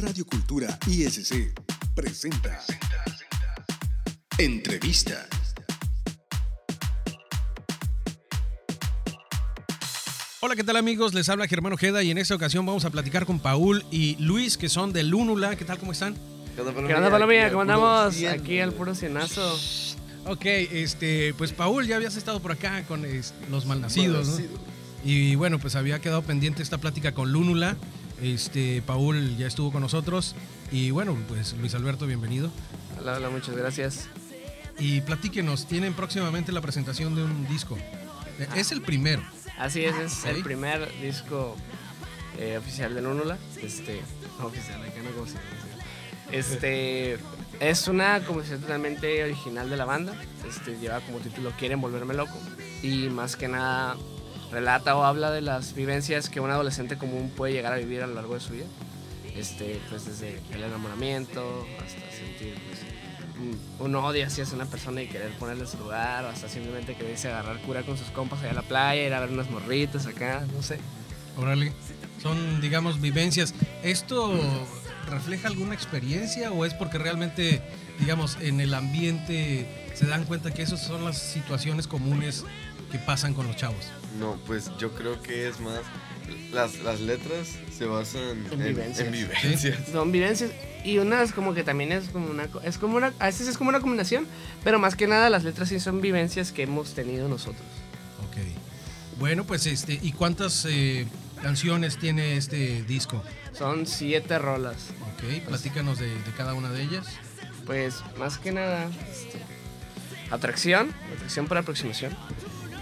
Radio Cultura ISC presenta Entrevista. Hola, ¿qué tal amigos? Les habla Germán Ojeda y en esta ocasión vamos a platicar con Paul y Luis, que son de Lúnula. ¿Qué tal? ¿Cómo están? ¿Qué onda, Palomilla? ¿Cómo andamos? Aquí al puro cienazo. Ok, este, pues Paul, ya habías estado por acá con es, los malnacidos, ¿no? Y bueno, pues había quedado pendiente esta plática con Lúnula. Este, Paul ya estuvo con nosotros. Y bueno, pues Luis Alberto, bienvenido. Hola, hola, muchas gracias. Y platíquenos, tienen próximamente la presentación de un disco. Es el primero. Así es, es el primer disco eh, oficial de Lúnula. Este, oficial, acá no como se Este, es una composición totalmente original de la banda. Este, lleva como título Quieren volverme loco. Y más que nada relata o habla de las vivencias que un adolescente común puede llegar a vivir a lo largo de su vida. Este, pues desde el enamoramiento hasta sentir pues, un, odio hacia una persona y querer ponerle su lugar, o hasta simplemente quererse agarrar cura con sus compas allá a la playa, ir a ver unas morritas acá, no sé. Órale, son digamos vivencias. ¿Esto refleja alguna experiencia o es porque realmente, digamos, en el ambiente se dan cuenta que esas son las situaciones comunes que pasan con los chavos? No, pues yo creo que es más. Las, las letras se basan en, en vivencias. En vivencias. Son vivencias. Y unas como que también es como una. Es como una. A veces es como una combinación. Pero más que nada las letras sí son vivencias que hemos tenido nosotros. Ok. Bueno, pues este. ¿Y cuántas eh, canciones tiene este disco? Son siete rolas. Ok, platícanos de, de cada una de ellas. Pues más que nada. Este, atracción. Atracción por aproximación.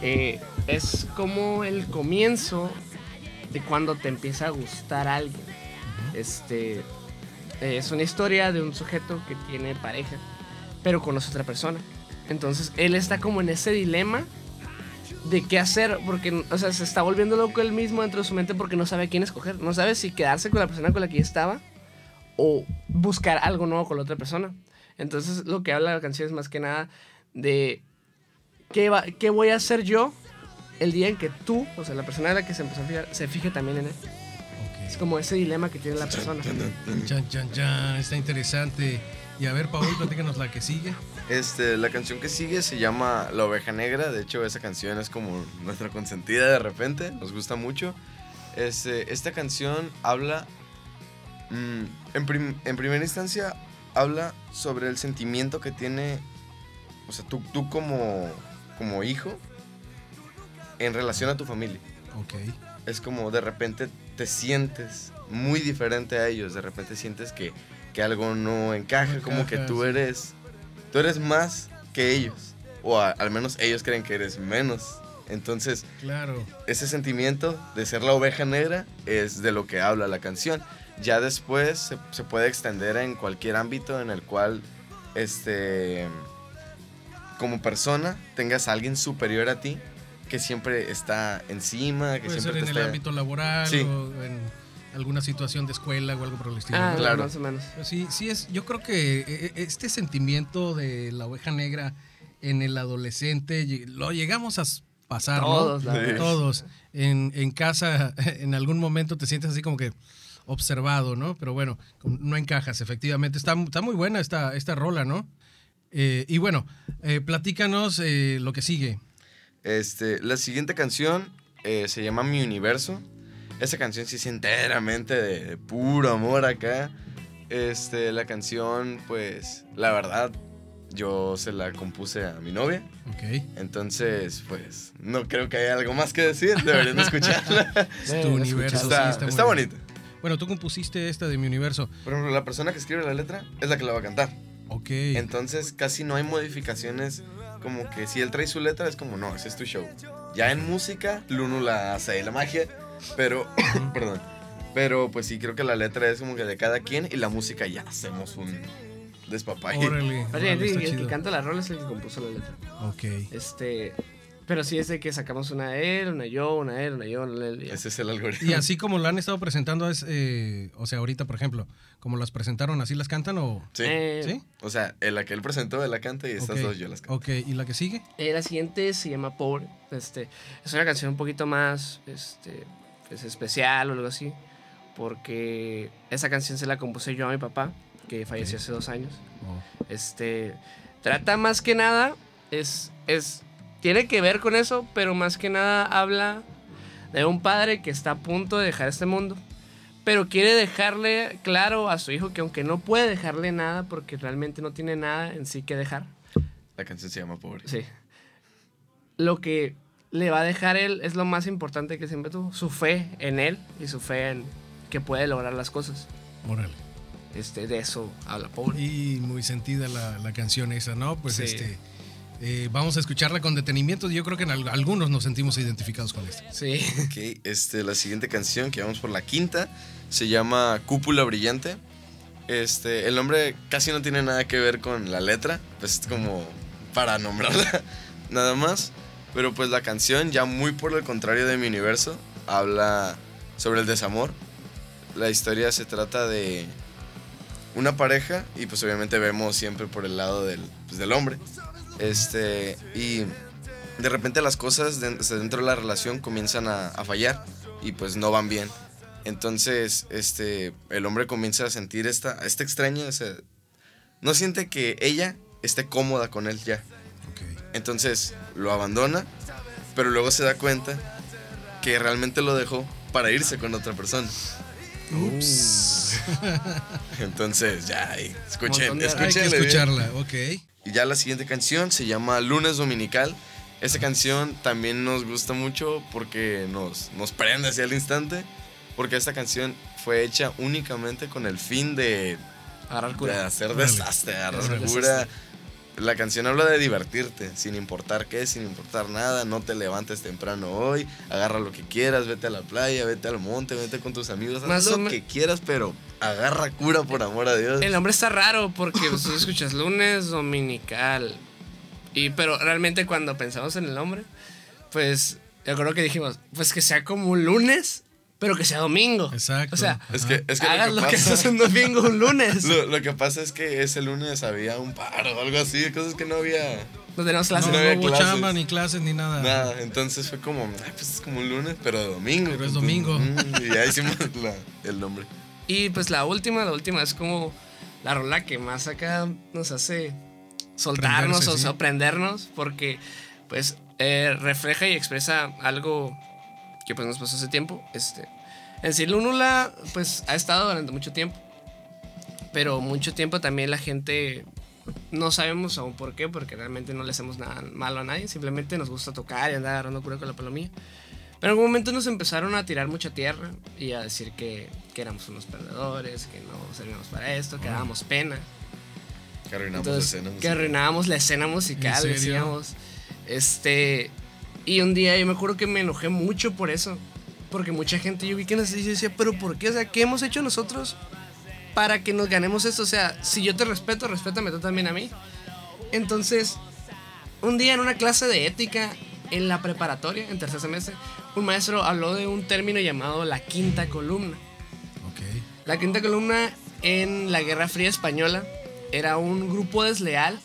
Eh, es como el comienzo de cuando te empieza a gustar alguien. Este eh, es una historia de un sujeto que tiene pareja, pero conoce a otra persona. Entonces él está como en ese dilema de qué hacer, porque o sea, se está volviendo loco él mismo dentro de su mente porque no sabe a quién escoger. No sabe si quedarse con la persona con la que ya estaba o buscar algo nuevo con la otra persona. Entonces lo que habla la canción es más que nada de ¿qué, va, ¿qué voy a hacer yo el día en que tú, o sea, la persona a la que se empezó a fijar, se fije también en él? Okay. Es como ese dilema que tiene la persona. Chan, chan, chan, está interesante. Y a ver, Paul, platícanos la que sigue. Este, la canción que sigue se llama La Oveja Negra. De hecho, esa canción es como nuestra consentida de repente. Nos gusta mucho. Este, esta canción habla. Mmm, en, prim en primera instancia, habla sobre el sentimiento que tiene o sea, tú, tú como, como hijo en relación a tu familia. Ok. Es como de repente te sientes muy diferente a ellos. De repente sientes que, que algo no encaja, no como que tú eres, tú eres más que ellos. O a, al menos ellos creen que eres menos. Entonces, claro. ese sentimiento de ser la oveja negra es de lo que habla la canción. Ya después se, se puede extender en cualquier ámbito en el cual este como persona tengas a alguien superior a ti que siempre está encima, que Puede siempre ser en está... el ámbito laboral sí. o en alguna situación de escuela o algo por el estilo. Ah, claro. más o menos. Sí, sí es, yo creo que este sentimiento de la oveja negra en el adolescente lo llegamos a pasar, todos, ¿no? Todos. En, en casa, en algún momento te sientes así como que observado, ¿no? Pero bueno, no encajas, efectivamente. Está, está muy buena esta, esta rola, ¿no? Eh, y bueno, eh, platícanos eh, lo que sigue. Este, la siguiente canción eh, se llama Mi Universo. Esa canción sí es enteramente de, de, puro amor acá. Este, la canción, pues, la verdad, yo se la compuse a mi novia. Ok. Entonces, pues, no creo que haya algo más que decir. Deberían escucharla. es tu universo. Está, sí, está, está bonita. Bueno, tú compusiste esta de Mi Universo. Por ejemplo, la persona que escribe la letra es la que la va a cantar. Ok. Entonces casi no hay modificaciones. Como que si él trae su letra es como, no, ese es tu show. Ya en música, Luno la hace la magia. Pero, perdón. Pero pues sí, creo que la letra es como que de cada quien y la música ya hacemos un despapalle. Órale. Oye, el, el que canta la rola es el que compuso la letra. Ok. Este, Pero sí es de que sacamos una él, una yo, una él, una yo, una él. y Ese es el algoritmo. Y así como la han estado presentando, es, eh, o sea, ahorita, por ejemplo, como las presentaron, ¿así las cantan o...? Sí. Eh, ¿Sí? O sea, en la que él presentó, él la canta y estas dos yo las canto. Ok, ¿y la que sigue? eh, la siguiente se llama Pobre. Este, es una canción un poquito más este, pues, especial o algo así. porque esa canción se la compuse yo a mi papá, que falleció hace dos años. Oh. Este trata más que nada es es tiene que ver con eso, pero más que nada habla de un padre que está a punto de dejar este mundo, pero quiere dejarle claro a su hijo que aunque no puede dejarle nada porque realmente no tiene nada en sí que dejar. La canción se llama Pobre. Sí. Lo que le va a dejar él es lo más importante que siempre tuvo, su fe en él y su fe en que puede lograr las cosas. Órale. Este, de eso habla pobre. Y muy sentida la, la canción esa, ¿no? Pues Sí. este. Eh, vamos a escucharla con detenimiento. Yo creo que en al- algunos nos sentimos identificados con esto. Sí. Ok, este, la siguiente canción, que vamos por la quinta, se llama Cúpula Brillante. Este, el nombre casi no tiene nada que ver con la letra, pues es como para nombrarla nada más. Pero pues la canción, ya muy por el contrario de mi universo, habla sobre el desamor. La historia se trata de una pareja y pues obviamente vemos siempre por el lado del, pues, del hombre. Este, y de repente las cosas den- dentro de la relación comienzan a, a fallar y pues no van bien. Entonces, este, el hombre comienza a sentir esta, esta extraña, o sea, no siente que ella esté cómoda con él ya. Entonces lo abandona, pero luego se da cuenta que realmente lo dejó para irse con otra persona. Ups. Entonces, ya, escuchen, Hay que bien. escucharla, ok. Y ya la siguiente canción se llama Lunes Dominical. Esta canción también nos gusta mucho porque nos, nos prende hacia el instante. Porque esta canción fue hecha únicamente con el fin de, Agarrar de hacer desastre, agarrar cura. La canción habla de divertirte, sin importar qué, sin importar nada. No te levantes temprano hoy, agarra lo que quieras, vete a la playa, vete al monte, vete con tus amigos, haz lo que quieras, pero agarra cura por amor a Dios. El nombre está raro porque pues, tú escuchas lunes dominical. Y pero realmente cuando pensamos en el nombre, pues yo creo que dijimos, pues que sea como un lunes, pero que sea domingo. Exacto. O sea, Es que, es que hagas lo que pasa... haces un domingo, un lunes. Lo, lo que pasa es que ese lunes había un paro o algo así, cosas que no había No tenemos No, clases. no había hubo clases. chamba ni clases ni nada. nada. Entonces fue como, "Ay, pues es como un lunes, pero de domingo. Pero es domingo. mm, y ya hicimos la- el nombre. Y pues la última, la última es como la rola que más acá nos hace soltarnos Prenderse, o sí. sorprendernos porque pues eh, refleja y expresa algo que pues nos pasó hace tiempo. Este, en sí, Lúnula pues ha estado durante mucho tiempo, pero mucho tiempo también la gente no sabemos aún por qué, porque realmente no le hacemos nada malo a nadie, simplemente nos gusta tocar y andar agarrando cura con la palomilla. Pero en algún momento nos empezaron a tirar mucha tierra y a decir que, que éramos unos perdedores, que no servíamos para esto, que dábamos pena. Que arruinamos Entonces, la escena que musical. arruinábamos la escena musical, decíamos. Este. Y un día yo me acuerdo que me enojé mucho por eso. Porque mucha gente yo vi que nos decía, decía, pero ¿por qué? O sea, ¿qué hemos hecho nosotros para que nos ganemos esto? O sea, si yo te respeto, respétame tú también a mí. Entonces, un día en una clase de ética en la preparatoria, en tercer semestre, un maestro habló de un término llamado la quinta columna. La quinta columna en la Guerra Fría Española era un grupo desleal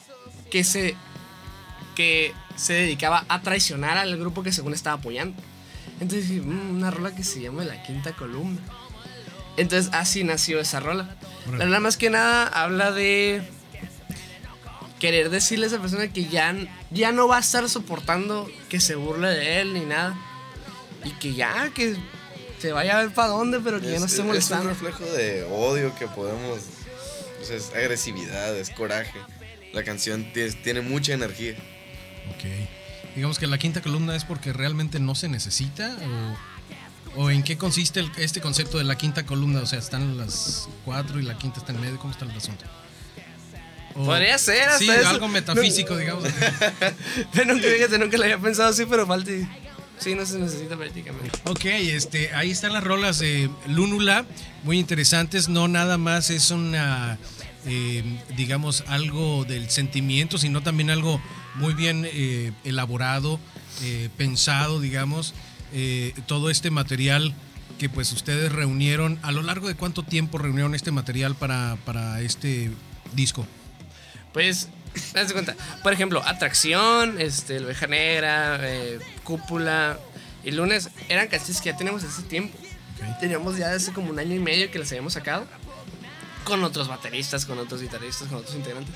que se, que se dedicaba a traicionar al grupo que según estaba apoyando. Entonces dije, "Mm, una rola que se llama La Quinta Columna. Entonces así nació esa rola. La rola más que nada habla de querer decirle a esa persona que ya, ya no va a estar soportando que se burle de él ni nada. Y que ya, que se vaya a ver para dónde, pero que ya no Es- esté es molestando. un reflejo de odio que podemos. o sea, es agresividad, es coraje. La canción tie- tiene mucha energía. Ok. Digamos que la quinta columna es porque realmente no se necesita o, o en qué consiste el- este concepto de la quinta columna. O sea, están las cuatro y la quinta está en medio. ¿Cómo está el asunto? O- Podría ser hasta Sí, eso. algo metafísico, digamos. Pero nunca, fíjate, nunca lo había pensado así, pero falta. Sí, no se necesita prácticamente. Ok, este, ahí están las rolas de Lúnula, muy interesantes. No nada más es una, eh, digamos, algo del sentimiento, sino también algo muy bien eh, elaborado, eh, pensado, digamos. Eh, todo este material que pues ustedes reunieron, ¿a lo largo de cuánto tiempo reunieron este material para, para este disco? Pues, haz de cuenta. Por ejemplo, Atracción, este, La Oveja Negra, eh, Cúpula y Lunes eran canciones que ya tenemos hace tiempo. Teníamos ya hace como un año y medio que las habíamos sacado. Con otros bateristas, con otros guitarristas, con otros integrantes.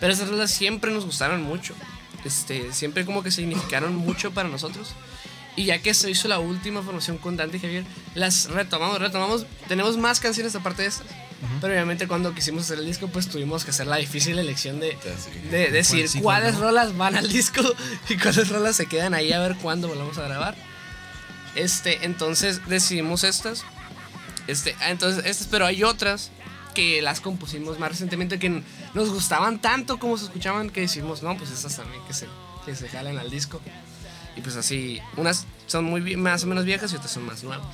Pero esas rolas siempre nos gustaron mucho. Este, siempre como que significaron mucho para nosotros. Y ya que se hizo la última formación con Dante y Javier, las retomamos, retomamos. Tenemos más canciones aparte de estas. Pero obviamente cuando quisimos hacer el disco, pues tuvimos que hacer la difícil elección de, de decir sí, cuáles cuál no? rolas van al disco y cuáles rolas se quedan ahí a ver cuándo volvamos a grabar. Este, entonces decidimos estas. Este, ah, entonces estas, pero hay otras que las compusimos más recientemente que nos gustaban tanto como se escuchaban que decimos, no, pues estas también que se, que se jalen al disco. Y pues así, unas son más o menos viejas y otras son más nuevas.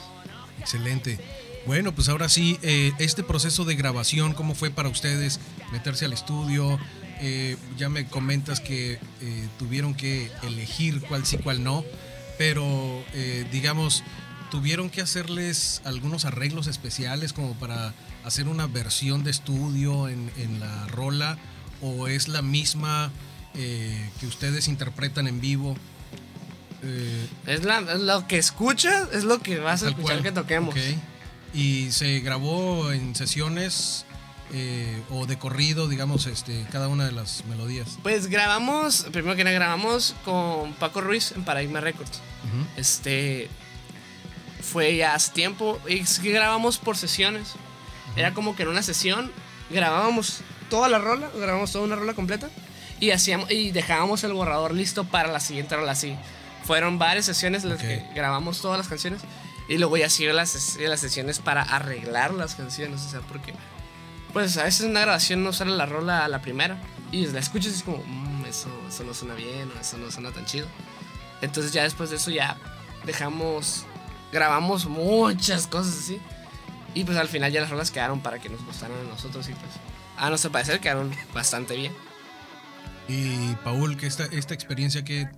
Excelente. Bueno, pues ahora sí, eh, este proceso de grabación, ¿cómo fue para ustedes meterse al estudio? Eh, ya me comentas que eh, tuvieron que elegir cuál sí, cuál no, pero digamos, tuvieron que hacerles algunos arreglos especiales como para hacer una versión de estudio en, en la rola, o es la misma que ustedes interpretan en vivo. Eh, Es, la, es lo que escuchas, es lo que vas a escuchar cual. que toquemos. Ok. Y se grabó en sesiones eh, o de corrido, digamos, este, cada una de las melodías. Pues grabamos, primero que nada grabamos con Paco Ruiz en Paradigma Records. Este fue ya hace tiempo y grabamos por sesiones. Era como que en una sesión grabábamos toda la rola, grabamos toda una rola completa y hacíamos y dejábamos el borrador listo para la siguiente rola así. Fueron varias sesiones en las que grabamos todas las canciones y luego ya siguen las, las sesiones para arreglar las canciones, o sea, porque pues a veces en una grabación no sale la rola a la primera y la escuchas y es como, "Mm, eso, eso no suena bien o eso no suena tan chido. Entonces ya después de eso ya dejamos, grabamos muchas cosas así. Y pues al final ya las rolas quedaron para que nos gustaran a nosotros y pues a nuestro parecer quedaron bastante bien. Y Paul, que esta, esta experiencia que,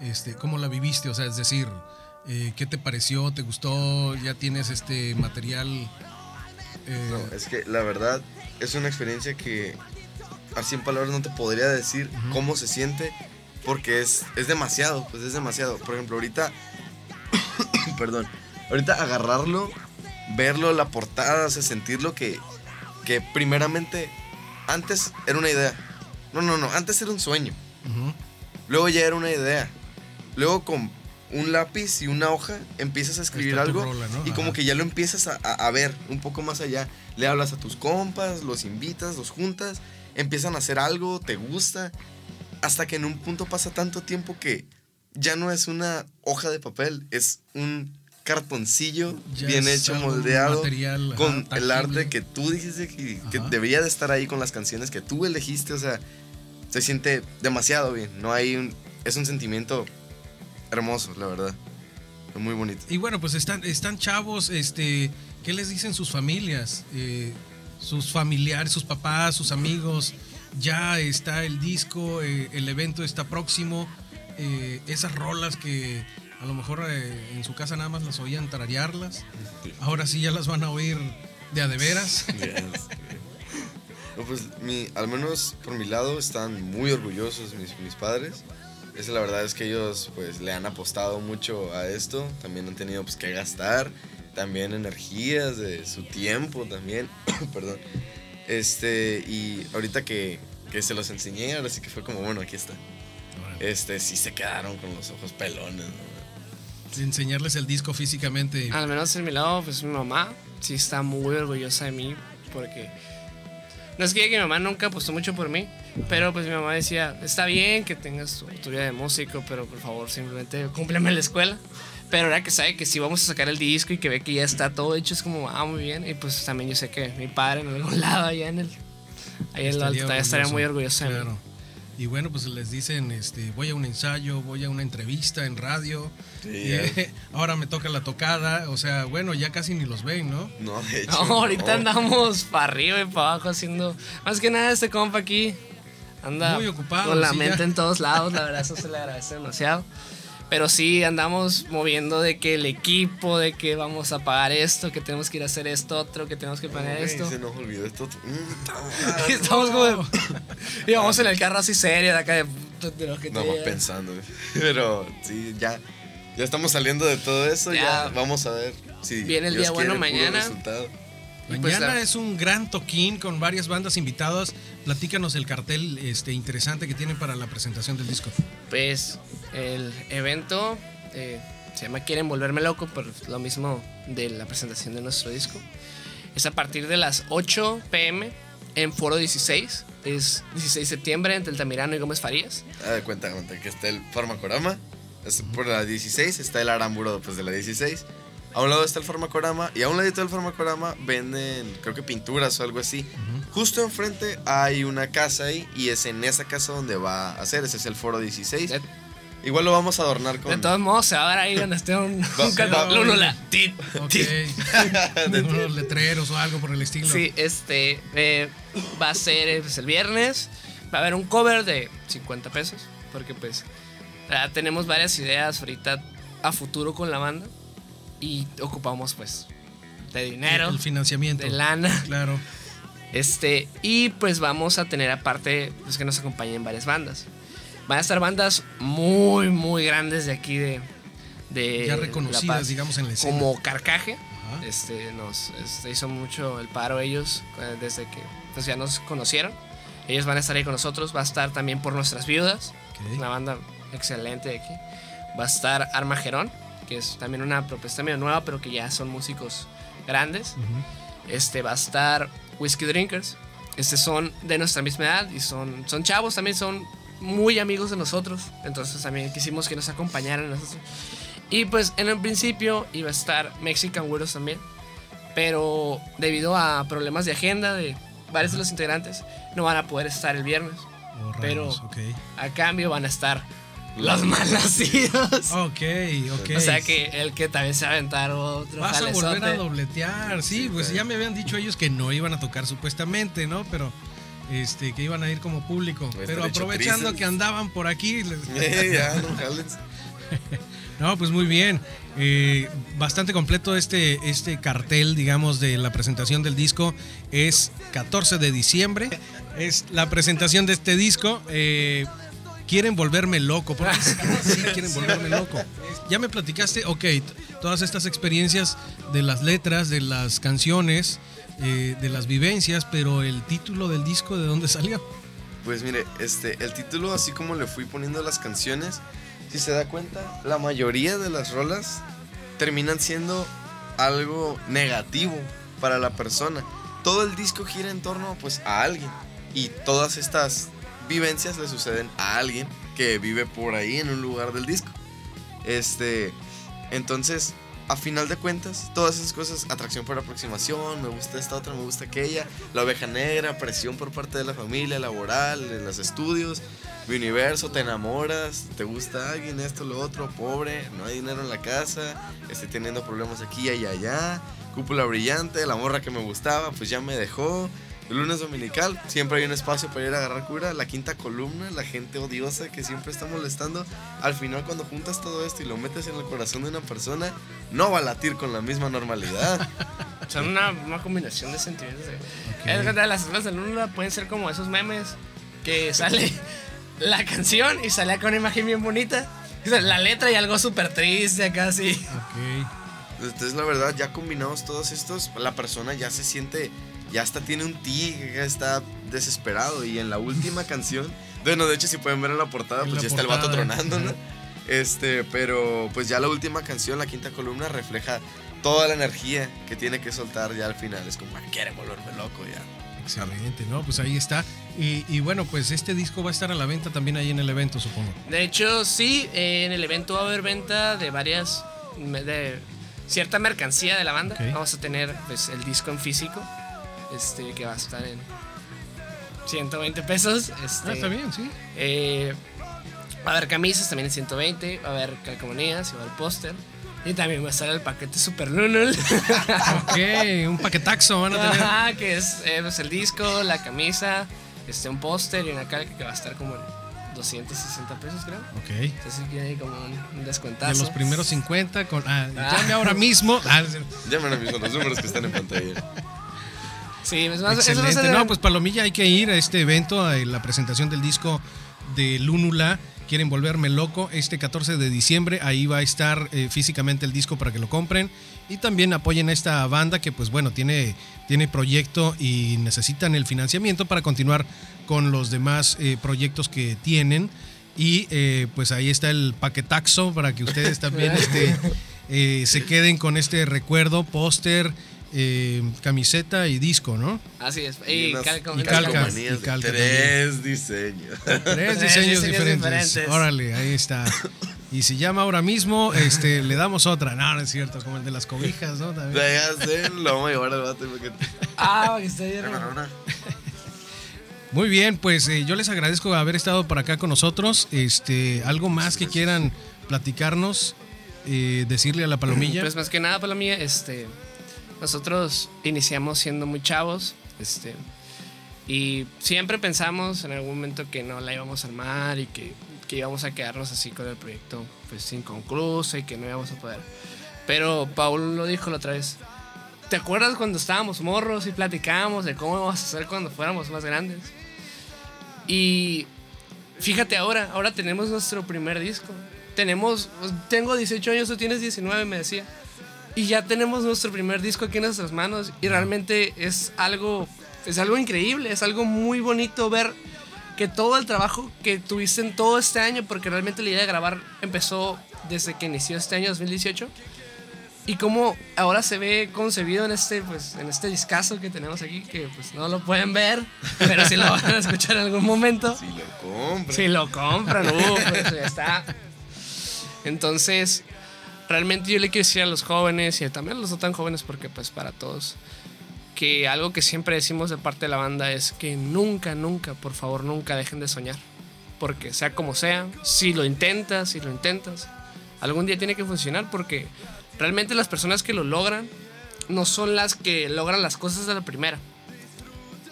este, ¿cómo la viviste? O sea, es decir, eh, ¿qué te pareció? ¿Te gustó? ¿Ya tienes este material? eh, No, es que la verdad es una experiencia que así en palabras no te podría decir cómo se siente porque es, es demasiado, pues es demasiado. Por ejemplo, ahorita, perdón, ahorita agarrarlo, verlo, la portada, o sea, sentirlo que, que primeramente antes era una idea. No, no, no, antes era un sueño. Luego ya era una idea. Luego con un lápiz y una hoja empiezas a escribir algo rola, ¿no? y como que ya lo empiezas a, a- a ver un poco más allá. Le hablas a tus compas, los invitas, los juntas, empiezan a hacer algo, te gusta, hasta que en un punto pasa tanto tiempo que ya no es una hoja de papel, es un cartoncillo Ya bien hecho, moldeado, material, con el arte que tú dijiste que, que debería de estar ahí con las canciones que tú elegiste, o sea, se siente demasiado bien. No hay un, es un sentimiento hermoso, la verdad. Muy bonito. Y bueno, pues están, están chavos, este, ¿qué les dicen sus familias? Eh, sus familiares, sus papás, sus amigos. Ya está el disco, eh, el evento está próximo. eh, esas rolas que a lo mejor en su casa nada más las oían tararearlas. Ahora sí ya las van a oír de a de veras. No, pues mi, al menos por mi lado están muy orgullosos mis, mis padres. Esa la verdad es que ellos pues le han apostado mucho a esto. También han tenido pues que gastar. También energías de su tiempo también. Perdón. Este, y ahorita que, que se los enseñé, ahora sí que fue como, bueno, aquí está. Este, sí se quedaron con los ojos pelones. ¿no? Enseñarles el disco físicamente. Al menos en mi lado, pues mi mamá sí está muy orgullosa de mí porque no es que mi mamá nunca apostó mucho por mí, pero pues mi mamá decía, está bien que tengas tu, tu vida de músico, pero por favor simplemente cúmpleme la escuela. Pero ahora que sabe que si vamos a sacar el disco y que ve que ya está todo hecho, es como, ah, muy bien. Y pues también yo sé que mi padre en algún lado allá en el... Ahí en alto, estaría muy orgulloso de mí. Claro. Y bueno, pues les dicen, este, voy a un ensayo, voy a una entrevista en radio. Sí, eh, ahora me toca la tocada. O sea, bueno, ya casi ni los ven, ¿no? No, de hecho. No, ahorita no. andamos para arriba y para abajo haciendo. Más que nada, este compa aquí anda Muy ocupado, con la sí, mente ya. en todos lados. La verdad, eso se le agradece demasiado. Pero sí, andamos moviendo de que el equipo, de que vamos a pagar esto, que tenemos que ir a hacer esto otro, que tenemos que planear Güey, esto. Se nos olvidó esto. Y Mm, estamos como. de- y vamos en el carro así serio, de acá de, de lo que No, más pensando. Pero sí, ya. Ya estamos saliendo de todo eso. Ya, Ya. vamos a ver Sí, Viene el Dios día bueno quiere, mañana. resultado. Pues, Mañana la- es un gran toquín con varias bandas invitadas. Platícanos el cartel este, interesante que tienen para la presentación del disco. Pues el evento eh, se llama Quieren Volverme Loco, por lo mismo de la presentación de nuestro disco. Es a partir de las 8 pm en Foro 16. Es 16 de septiembre entre Altamirano y Gómez Farías. Ah, cuenta, cuenta que está el farmacorama. es por la 16 está el aramburo pues, de la 16. A un lado está el farmacorama y a un ladito del farmacorama venden, creo que pinturas o algo así. Justo enfrente hay una casa ahí y es en esa casa donde va a hacer. Ese es el foro 16. De, Igual lo vamos a adornar con. de todos modos, se va a ver ahí donde esté un, Va- un cartel, va- uno la- tit, Ok. tit. Unos letreros o algo por el estilo. Sí, este eh, va a ser eh, pues, el viernes. Va a haber un cover de 50 pesos. Porque pues ah, tenemos varias ideas ahorita a futuro con la banda. Y ocupamos pues de dinero, El financiamiento. de lana. Claro. Este, y pues vamos a tener aparte pues, que nos acompañen varias bandas. Van a estar bandas muy, muy grandes de aquí de... de Ya La reconocidas, Paz. digamos, en la escena. Como Carcaje. Ajá. Este, nos este, hizo mucho el paro ellos eh, desde que pues, ya nos conocieron. Ellos van a estar ahí con nosotros. Va a estar también por nuestras viudas. Ok. Una banda excelente de aquí. Va a estar Armagerón, que es también una propuesta medio nueva, pero que ya son músicos grandes. Este va a estar Whiskey Drinkers. Este son de nuestra misma edad y son, son chavos también, son muy amigos de nosotros. Entonces también quisimos que nos acompañaran. Y pues en el principio iba a estar Mexican Widows también. Pero debido a problemas de agenda de varios de los integrantes, no van a poder estar el viernes. Oh, Pero-. A cambio van a estar los malnacidos. Ok, ok. O sea que el que también se va a aventar otro Vas a volver a dobletear, sí, Sí, pues ya me habían dicho ellos que no iban a tocar supuestamente, ¿no? Pero este que iban a ir como público. Pero aprovechando que andaban por aquí. les- Eh, ya, no jales. No, pues muy bien. Eh, bastante completo este, este cartel, digamos, de la presentación del disco. Es 14 de diciembre. Es la presentación de este disco. Eh, quieren volverme loco. ¿Por qué sí quieren volverme loco? Ya me platicaste, ok, todas estas experiencias de las letras, de las canciones, eh, de las vivencias, pero el título del disco, ¿de dónde salió? Pues mire, este, el título, así como le fui poniendo las canciones, si se da cuenta, la mayoría de las rolas terminan siendo algo negativo para la persona. Todo el disco gira en torno pues a alguien y todas estas vivencias le suceden a alguien que vive por ahí en un lugar del disco. Este, entonces, a final de cuentas, todas esas cosas, atracción por aproximación, me gusta esta otra, me gusta aquella, la oveja negra, presión por parte de la familia, laboral, los estudios, mi universo, te enamoras, te gusta alguien, esto, lo otro, pobre, no hay dinero en la casa, estoy teniendo problemas aquí, allá, allá, cúpula brillante, la morra que me gustaba, pues ya me dejó. El lunes dominical siempre hay un espacio para ir a agarrar cura. La quinta columna, la gente odiosa que siempre está molestando. Al final, cuando juntas todo esto y lo metes en el corazón de una persona, no va a latir con la misma normalidad. Son una, una combinación de sentimientos. de- Es las escenas de Luna pueden ser como esos memes que sale la canción y sale con una imagen bien bonita. La letra y algo súper triste acá así. Ok. Entonces, la verdad, ya combinados todos estos, la persona ya se siente, ya hasta tiene un tic, ya está desesperado. Y en la última canción, bueno, de hecho, si pueden ver en la portada, En pues la ya está el vato tronando, ¿no? Este, pero pues ya la última canción, la quinta columna, refleja toda la energía que tiene que soltar ya al final. Es como, "Ah, quiere volverme loco ya. Excelente, ¿no? Pues ahí está. Y, y bueno, pues este disco va a estar a la venta también ahí en el evento, supongo. De hecho, sí, en el evento va a haber venta de varias. de cierta mercancía de la banda. Vamos a tener pues, el disco en físico, este, que va a estar en 120 pesos. Este, Ah, está bien, sí. Eh, va a haber camisas también en 120, va a haber calcomanías y va a haber póster. Y también va a estar el paquete Super Lunul. Ok, un paquetaxo van a tener. Ajá, que es eh, pues, el disco, la camisa, este, un póster y una calca que va a estar como en 260 pesos, creo. Ok. Entonces hay como un, un De descuentazo. los primeros 50 con. Ah, Ah. llame ahora mismo. Ah, Llamen a mis los números que están en pantalla. Sí, pues, más- eso No, pues Palomilla hay que ir a este evento, a la presentación del disco de Lúnula. quieren volverme loco, este 14 de diciembre ahí va a estar eh, físicamente el disco para que lo compren y también apoyen a esta banda que pues bueno, tiene, tiene proyecto y necesitan el financiamiento para continuar con los demás eh, proyectos que tienen. Y eh, pues ahí está el paquetaxo para que ustedes también este, eh, se queden con este recuerdo, póster, eh, camiseta y disco, ¿no? Así es. Y Y, unas- calca- y calca. calcomanías y de calca Tres diseños. Tres Tres diseños diseños diferentes. diferentes. Órale, ahí está. Y si llama ahora mismo, este, le damos otra. No, no es cierto, como el de las cobijas, ¿no? También. Lo vamos a llevar al bate porque... Ah, que está bien. Muy bien, pues eh, yo les agradezco haber estado por acá con nosotros. Este, algo más que quieran platicarnos, eh, decirle a la palomilla. Pues más que nada, mí, este, nosotros iniciamos siendo muy chavos, este, y siempre pensamos en algún momento que no la íbamos a armar y que, que íbamos a quedarnos así con el proyecto pues inconcluso y que no íbamos a poder. Pero Paul lo dijo la otra vez. ¿Te acuerdas cuando estábamos morros y platicábamos de cómo íbamos a hacer cuando fuéramos más grandes? Y fíjate ahora, ahora tenemos nuestro primer disco. Tenemos, tengo 18 años, tú tienes 19, me decía. Y ya tenemos nuestro primer disco aquí en nuestras manos y realmente es algo, es algo increíble, es algo muy bonito ver que todo el trabajo que tuviste en todo este año, porque realmente la idea de grabar empezó desde que inició este año 2018 y cómo ahora se ve concebido en este pues en este discazo que tenemos aquí que pues no lo pueden ver pero sí lo van a escuchar en algún momento Si lo compras. si lo compran uh, pues ya está entonces realmente yo le quiero decir a los jóvenes y también a los no tan jóvenes porque pues para todos que algo que siempre decimos de parte de la banda es que nunca nunca por favor nunca dejen de soñar porque sea como sea si lo intentas si lo intentas algún día tiene que funcionar porque realmente las personas que lo logran no son las que logran las cosas de la primera,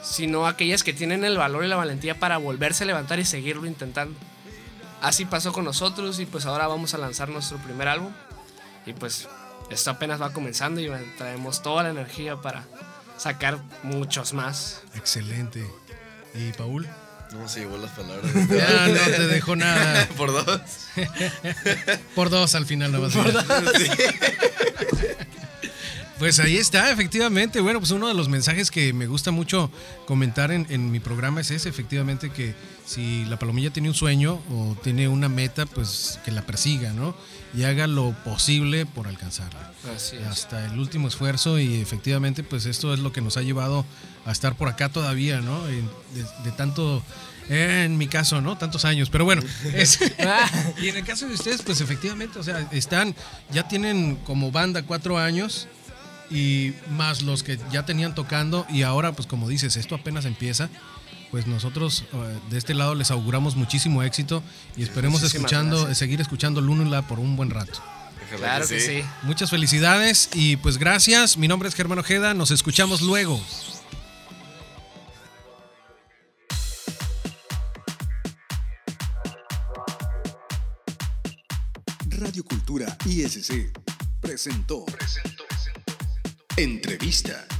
sino aquellas que tienen el valor y la valentía para volverse a levantar y seguirlo intentando. Así pasó con nosotros y pues ahora vamos a lanzar nuestro primer álbum y pues esto apenas va comenzando y traemos toda la energía para sacar muchos más. Excelente. ¿Y Paul? No se llevó las palabras. Ya no te dejo nada. Por dos. Por dos al final no vas a Pues ahí está, efectivamente. Bueno, pues uno de los mensajes que me gusta mucho comentar en, en mi programa es ese, efectivamente, que si la palomilla tiene un sueño o tiene una meta, pues que la persiga, ¿no? Y haga lo posible por alcanzarla. Así es. Hasta el último esfuerzo y efectivamente, pues esto es lo que nos ha llevado a estar por acá todavía, ¿no? De, de tanto, en mi caso, ¿no? Tantos años. Pero bueno, es- y en el caso de ustedes, pues efectivamente, o sea, están, ya tienen como banda cuatro años y más los que ya tenían tocando y ahora, pues como dices, esto apenas empieza. Pues nosotros eh, de este lado les auguramos muchísimo éxito y esperemos Muchísimas escuchando, gracias. seguir escuchando Lúnula por un buen rato. Claro que sí. Muchas felicidades y pues gracias. Mi nombre es Germán Ojeda. Nos escuchamos luego. Radio Cultura ISC presentó Entrevista.